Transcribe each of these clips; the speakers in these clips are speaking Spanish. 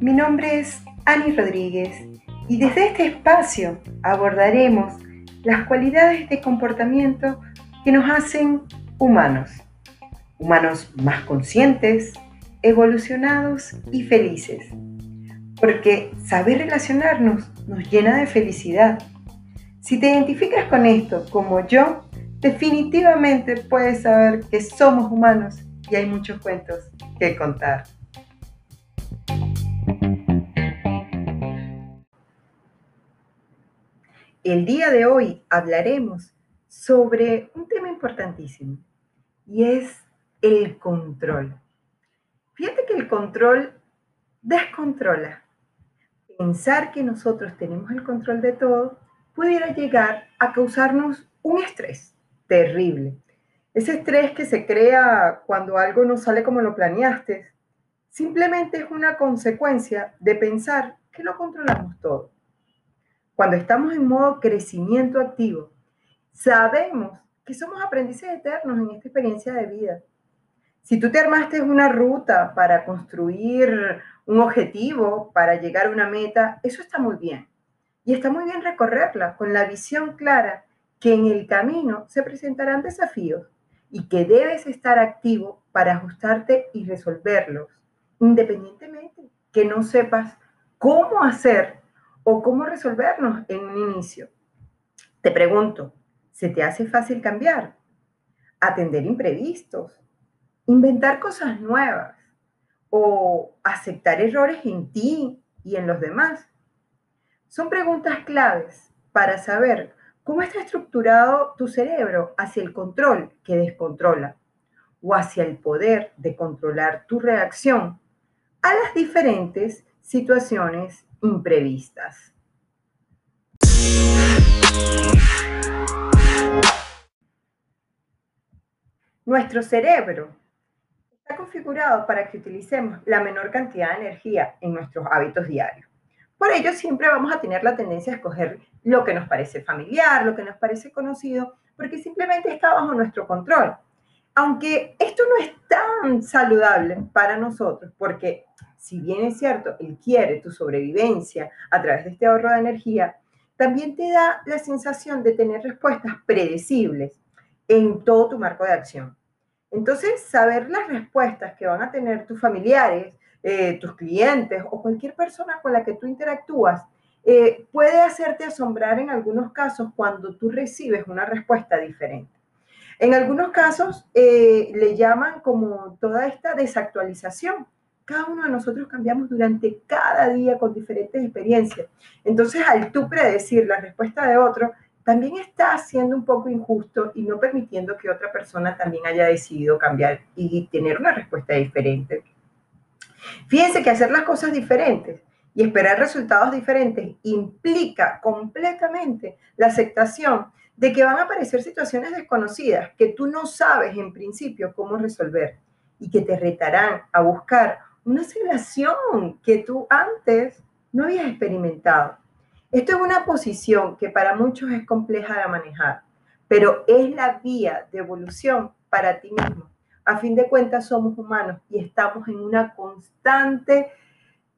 Mi nombre es Ani Rodríguez y desde este espacio abordaremos las cualidades de comportamiento que nos hacen humanos. Humanos más conscientes, evolucionados y felices. Porque saber relacionarnos nos llena de felicidad. Si te identificas con esto como yo, definitivamente puedes saber que somos humanos y hay muchos cuentos que contar. El día de hoy hablaremos sobre un tema importantísimo y es el control. Fíjate que el control descontrola. Pensar que nosotros tenemos el control de todo pudiera llegar a causarnos un estrés terrible. Ese estrés que se crea cuando algo no sale como lo planeaste, simplemente es una consecuencia de pensar que lo controlamos todo. Cuando estamos en modo crecimiento activo, sabemos que somos aprendices eternos en esta experiencia de vida. Si tú te armaste una ruta para construir un objetivo, para llegar a una meta, eso está muy bien. Y está muy bien recorrerla con la visión clara que en el camino se presentarán desafíos y que debes estar activo para ajustarte y resolverlos, independientemente que no sepas cómo hacer o cómo resolvernos en un inicio. Te pregunto, ¿se te hace fácil cambiar? Atender imprevistos, inventar cosas nuevas o aceptar errores en ti y en los demás. Son preguntas claves para saber cómo está estructurado tu cerebro hacia el control que descontrola o hacia el poder de controlar tu reacción a las diferentes situaciones imprevistas. Nuestro cerebro está configurado para que utilicemos la menor cantidad de energía en nuestros hábitos diarios. Por ello, siempre vamos a tener la tendencia a escoger lo que nos parece familiar, lo que nos parece conocido, porque simplemente está bajo nuestro control. Aunque esto no es tan saludable para nosotros, porque si bien es cierto, él quiere tu sobrevivencia a través de este ahorro de energía, también te da la sensación de tener respuestas predecibles en todo tu marco de acción. Entonces, saber las respuestas que van a tener tus familiares, eh, tus clientes o cualquier persona con la que tú interactúas eh, puede hacerte asombrar en algunos casos cuando tú recibes una respuesta diferente. En algunos casos eh, le llaman como toda esta desactualización, cada uno de nosotros cambiamos durante cada día con diferentes experiencias. Entonces, al tú predecir la respuesta de otro, también está siendo un poco injusto y no permitiendo que otra persona también haya decidido cambiar y tener una respuesta diferente. Fíjense que hacer las cosas diferentes y esperar resultados diferentes implica completamente la aceptación de que van a aparecer situaciones desconocidas que tú no sabes en principio cómo resolver y que te retarán a buscar una situación que tú antes no habías experimentado. Esto es una posición que para muchos es compleja de manejar, pero es la vía de evolución para ti mismo. A fin de cuentas somos humanos y estamos en una constante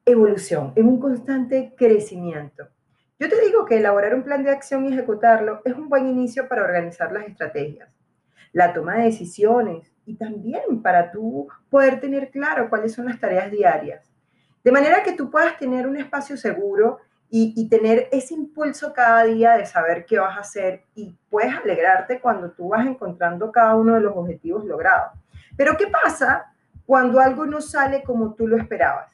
evolución, en un constante crecimiento. Yo te digo que elaborar un plan de acción y ejecutarlo es un buen inicio para organizar las estrategias. La toma de decisiones, y también para tú poder tener claro cuáles son las tareas diarias. De manera que tú puedas tener un espacio seguro y, tener ese impulso cada día de saber qué vas a hacer y puedes alegrarte cuando tú vas encontrando cada uno de los objetivos logrados. Pero ¿qué pasa cuando algo no sale como tú lo esperabas?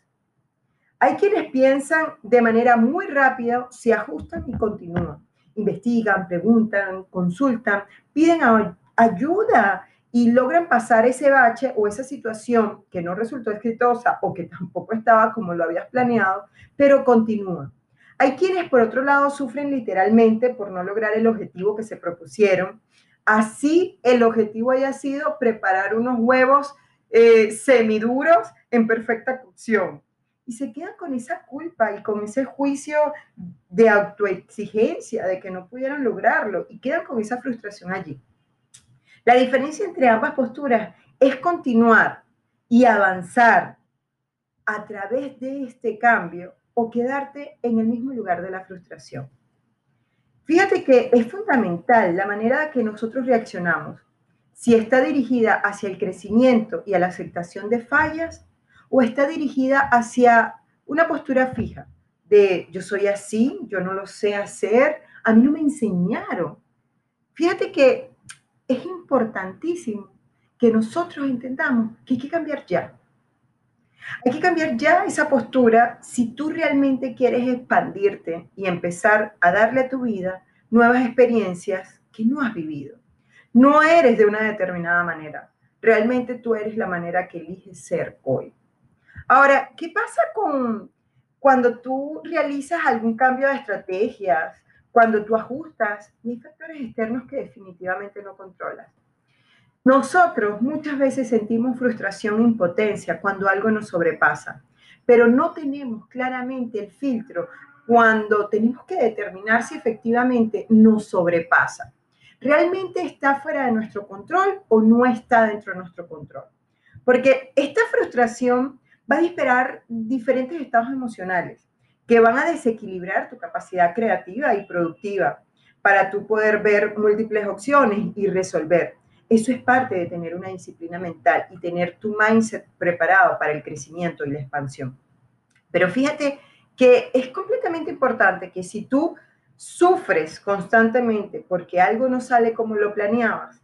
Hay quienes piensan de manera muy rápida, se ajustan y continúan. Investigan, preguntan, consultan, piden ayuda y logran pasar ese bache o esa situación que no resultó exitosa o que tampoco estaba como lo habías planeado, pero continúan. Hay quienes, por otro lado, sufren literalmente por no lograr el objetivo que se propusieron. Así el objetivo haya sido preparar unos huevos eh, semiduros en perfecta cocción. Y se quedan con esa culpa y con ese juicio de autoexigencia de que no pudieron lograrlo y quedan con esa frustración allí. La diferencia entre ambas posturas es continuar y avanzar a través de este cambio o quedarte en el mismo lugar de la frustración. Fíjate que es fundamental la manera que nosotros reaccionamos, si está dirigida hacia el crecimiento y a la aceptación de fallas o está dirigida hacia una postura fija de yo soy así, yo no lo sé hacer, a mí no me enseñaron. Fíjate que es importantísimo que nosotros entendamos que hay que cambiar ya. Hay que cambiar ya esa postura si tú realmente quieres expandirte y empezar a darle a tu vida nuevas experiencias que no has vivido. No eres de una determinada manera. Realmente tú eres la manera que eliges ser hoy. Ahora, ¿qué pasa con cuando tú realizas algún cambio de estrategias, cuando tú ajustas y hay factores externos que definitivamente no controlas? Nosotros muchas veces sentimos frustración e impotencia cuando algo nos sobrepasa, pero no tenemos claramente el filtro cuando tenemos que determinar si efectivamente nos sobrepasa. ¿Realmente está fuera de nuestro control o no está dentro de nuestro control? Porque esta frustración va a disparar diferentes estados emocionales que van a desequilibrar tu capacidad creativa y productiva para tú poder ver múltiples opciones y resolver. Eso es parte de tener una disciplina mental y tener tu mindset preparado para el crecimiento y la expansión. Pero fíjate que es completamente importante que si tú sufres constantemente porque algo no sale como lo planeabas,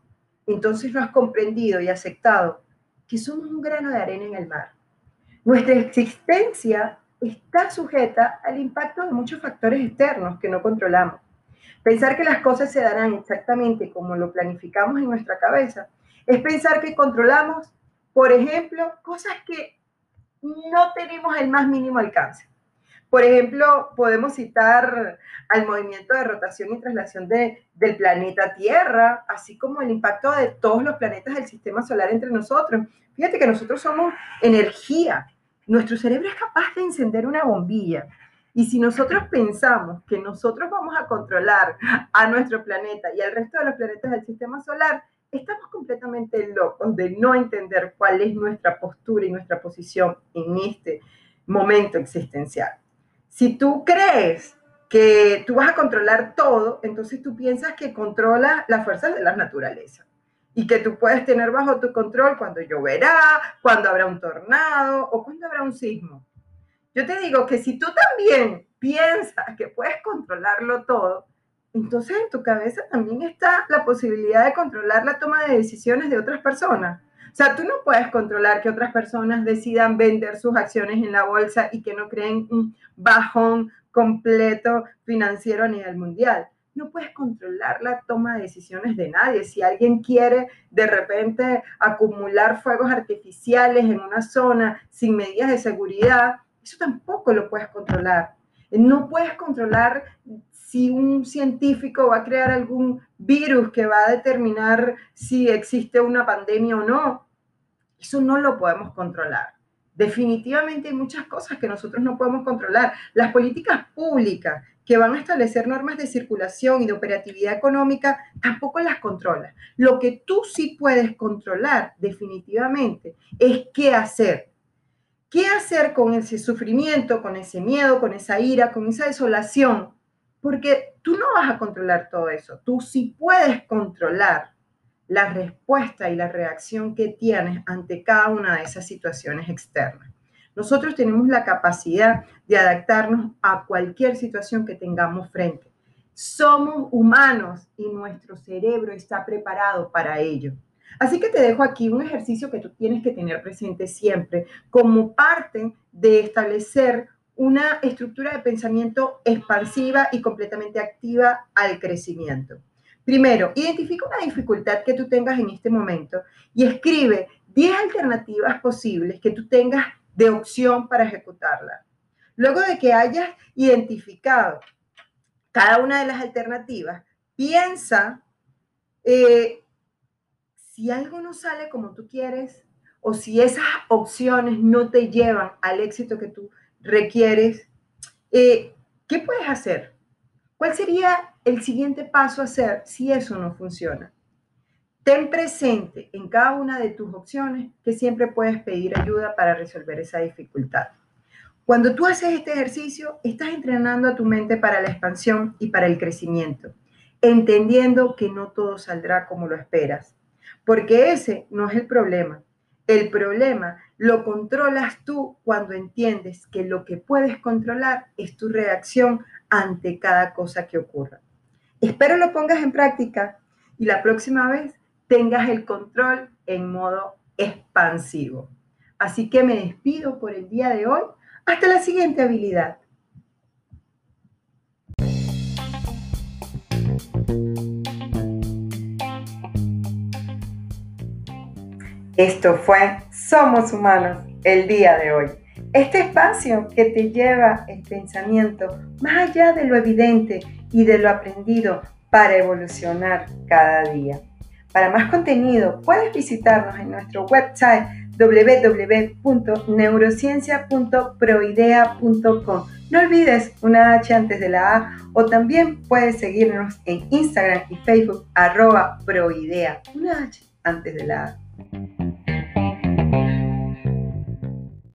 entonces no has comprendido y aceptado que somos un grano de arena en el mar. Nuestra existencia está sujeta al impacto de muchos factores externos que no controlamos. Pensar que las cosas se darán exactamente como lo planificamos en nuestra cabeza es pensar que controlamos, por ejemplo, cosas que no tenemos el más mínimo alcance. Por ejemplo, podemos citar al movimiento de rotación y traslación de, del planeta Tierra, así como el impacto de todos los planetas del sistema solar entre nosotros. Fíjate que nosotros somos energía. Nuestro cerebro es capaz de encender una bombilla y si nosotros pensamos que nosotros vamos a controlar a nuestro planeta y al resto de los planetas del sistema solar, estamos completamente locos de no entender cuál es nuestra postura y nuestra posición en este momento existencial. Si tú crees que tú vas a controlar todo, entonces tú piensas que controla las fuerzas de la naturaleza y que tú puedes tener bajo tu control cuando lloverá, cuando habrá un tornado o cuando habrá un sismo. Yo te digo que si tú también piensas que puedes controlarlo todo, entonces en tu cabeza también está la posibilidad de controlar la toma de decisiones de otras personas. O sea, tú no puedes controlar que otras personas decidan vender sus acciones en la bolsa y que no creen un bajón completo financiero a nivel mundial. No puedes controlar la toma de decisiones de nadie. Si alguien quiere de repente acumular fuegos artificiales en una zona sin medidas de seguridad, eso tampoco lo puedes controlar. No puedes controlar si un científico va a crear algún virus que va a determinar si existe una pandemia o no. Eso no lo podemos controlar. Definitivamente hay muchas cosas que nosotros no podemos controlar. Las políticas públicas que van a establecer normas de circulación y de operatividad económica tampoco las controlas. Lo que tú sí puedes controlar definitivamente es qué hacer ¿Qué hacer con ese sufrimiento, con ese miedo, con esa ira, con esa desolación? Porque tú no vas a controlar todo eso. Tú sí puedes controlar la respuesta y la reacción que tienes ante cada una de esas situaciones externas. Nosotros tenemos la capacidad de adaptarnos a cualquier situación que tengamos frente. Somos humanos y nuestro cerebro está preparado para ello. Así que te dejo aquí un ejercicio que tú tienes que tener presente siempre como parte de establecer una estructura de pensamiento expansiva y completamente activa al crecimiento. Primero, identifica una dificultad que tú tengas en este momento y escribe 10 alternativas posibles que tú tengas de opción para ejecutarla. Luego de que hayas identificado cada una de las alternativas, piensa eh, si algo no sale como tú quieres o si esas opciones no te llevan al éxito que tú requieres, eh, ¿qué puedes hacer? ¿Cuál sería el siguiente paso a hacer si eso no funciona? Ten presente en cada una de tus opciones que siempre puedes pedir ayuda para resolver esa dificultad. Cuando tú haces este ejercicio, estás entrenando a tu mente para la expansión y para el crecimiento, entendiendo que no todo saldrá como lo esperas, porque ese no es el problema. El problema lo controlas tú cuando entiendes que lo que puedes controlar es tu reacción ante cada cosa que ocurra. Espero lo pongas en práctica y la próxima vez tengas el control en modo expansivo. Así que me despido por el día de hoy. Hasta la siguiente habilidad. Esto fue Somos Humanos el día de hoy. Este espacio que te lleva el pensamiento más allá de lo evidente y de lo aprendido para evolucionar cada día. Para más contenido puedes visitarnos en nuestro website www.neurociencia.proidea.com. No olvides una H antes de la A o también puedes seguirnos en Instagram y Facebook arroba proidea. Una H antes de la A. Thank you.